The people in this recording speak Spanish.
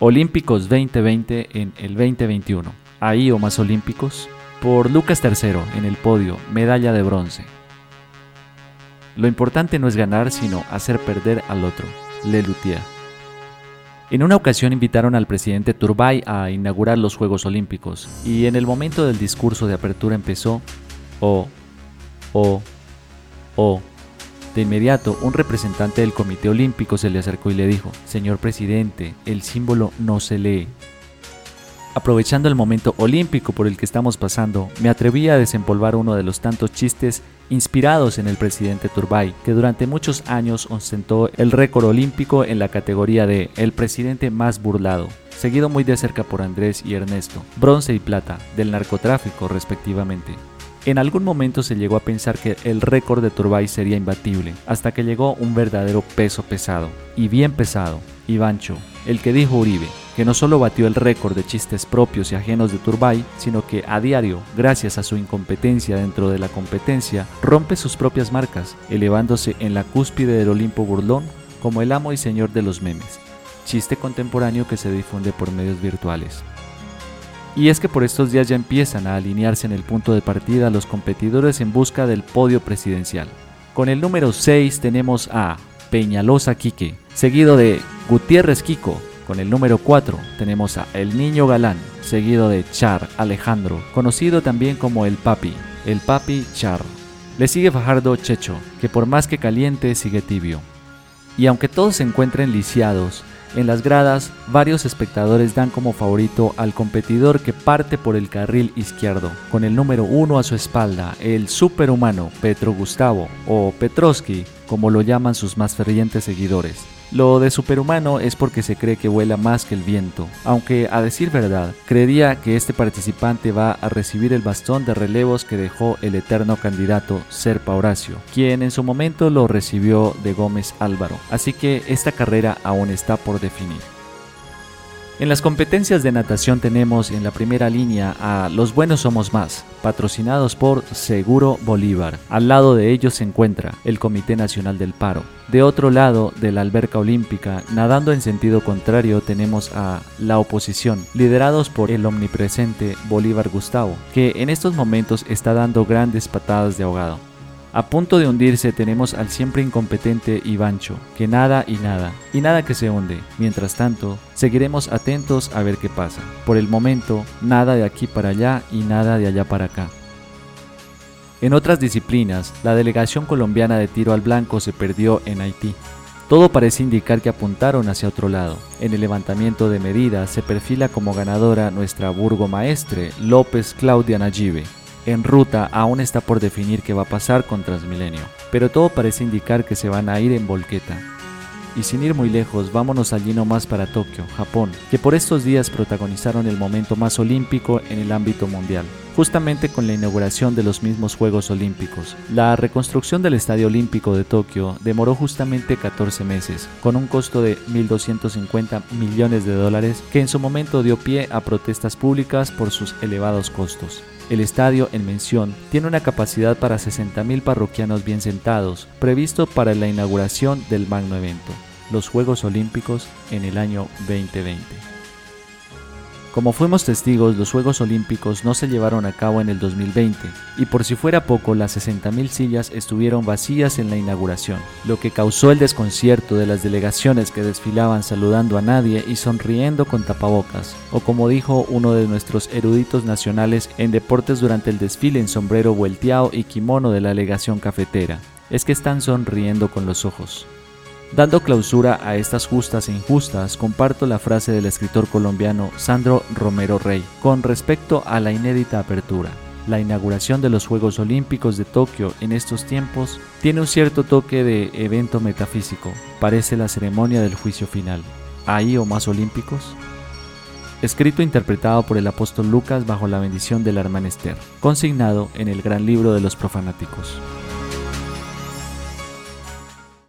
Olímpicos 2020 en el 2021. Ahí o más Olímpicos. Por Lucas III en el podio, medalla de bronce. Lo importante no es ganar, sino hacer perder al otro. Le Luthier. En una ocasión invitaron al presidente Turbay a inaugurar los Juegos Olímpicos y en el momento del discurso de apertura empezó oh, oh, oh. De inmediato, un representante del Comité Olímpico se le acercó y le dijo, Señor presidente, el símbolo no se lee. Aprovechando el momento olímpico por el que estamos pasando, me atreví a desempolvar uno de los tantos chistes inspirados en el presidente Turbay, que durante muchos años ostentó el récord olímpico en la categoría de el presidente más burlado, seguido muy de cerca por Andrés y Ernesto, bronce y plata, del narcotráfico respectivamente. En algún momento se llegó a pensar que el récord de Turbay sería imbatible, hasta que llegó un verdadero peso pesado, y bien pesado, Ivancho, el que dijo Uribe, que no solo batió el récord de chistes propios y ajenos de Turbay, sino que a diario, gracias a su incompetencia dentro de la competencia, rompe sus propias marcas, elevándose en la cúspide del Olimpo burlón como el amo y señor de los memes, chiste contemporáneo que se difunde por medios virtuales. Y es que por estos días ya empiezan a alinearse en el punto de partida los competidores en busca del podio presidencial. Con el número 6 tenemos a Peñalosa Quique, seguido de Gutiérrez Kiko. Con el número 4 tenemos a El Niño Galán, seguido de Char Alejandro, conocido también como El Papi, El Papi Char. Le sigue Fajardo Checho, que por más que caliente sigue tibio. Y aunque todos se encuentren lisiados, en las gradas, varios espectadores dan como favorito al competidor que parte por el carril izquierdo, con el número uno a su espalda, el superhumano Petro Gustavo, o Petrovsky, como lo llaman sus más fervientes seguidores. Lo de superhumano es porque se cree que vuela más que el viento, aunque a decir verdad, creería que este participante va a recibir el bastón de relevos que dejó el eterno candidato Serpa Horacio, quien en su momento lo recibió de Gómez Álvaro, así que esta carrera aún está por definir. En las competencias de natación tenemos en la primera línea a Los Buenos Somos Más, patrocinados por Seguro Bolívar. Al lado de ellos se encuentra el Comité Nacional del Paro. De otro lado de la alberca olímpica, nadando en sentido contrario, tenemos a la oposición, liderados por el omnipresente Bolívar Gustavo, que en estos momentos está dando grandes patadas de ahogado. A punto de hundirse tenemos al siempre incompetente Ivancho, que nada y nada, y nada que se hunde. Mientras tanto, seguiremos atentos a ver qué pasa. Por el momento, nada de aquí para allá y nada de allá para acá. En otras disciplinas, la delegación colombiana de tiro al blanco se perdió en Haití. Todo parece indicar que apuntaron hacia otro lado. En el levantamiento de medidas se perfila como ganadora nuestra burgomaestre López Claudia Nayibe, en ruta aún está por definir qué va a pasar con Transmilenio, pero todo parece indicar que se van a ir en volqueta. Y sin ir muy lejos, vámonos allí nomás para Tokio, Japón, que por estos días protagonizaron el momento más olímpico en el ámbito mundial, justamente con la inauguración de los mismos Juegos Olímpicos. La reconstrucción del Estadio Olímpico de Tokio demoró justamente 14 meses, con un costo de 1.250 millones de dólares, que en su momento dio pie a protestas públicas por sus elevados costos. El estadio en mención tiene una capacidad para 60.000 parroquianos bien sentados, previsto para la inauguración del magno evento, los Juegos Olímpicos en el año 2020. Como fuimos testigos, los Juegos Olímpicos no se llevaron a cabo en el 2020, y por si fuera poco, las 60.000 sillas estuvieron vacías en la inauguración, lo que causó el desconcierto de las delegaciones que desfilaban saludando a nadie y sonriendo con tapabocas, o como dijo uno de nuestros eruditos nacionales en deportes durante el desfile en sombrero vuelteado y kimono de la delegación cafetera, es que están sonriendo con los ojos. Dando clausura a estas justas e injustas, comparto la frase del escritor colombiano Sandro Romero Rey con respecto a la inédita apertura. La inauguración de los Juegos Olímpicos de Tokio en estos tiempos tiene un cierto toque de evento metafísico, parece la ceremonia del juicio final. ¿Ahí o más olímpicos? Escrito e interpretado por el apóstol Lucas bajo la bendición del hermano Esther, consignado en el gran libro de los profanáticos.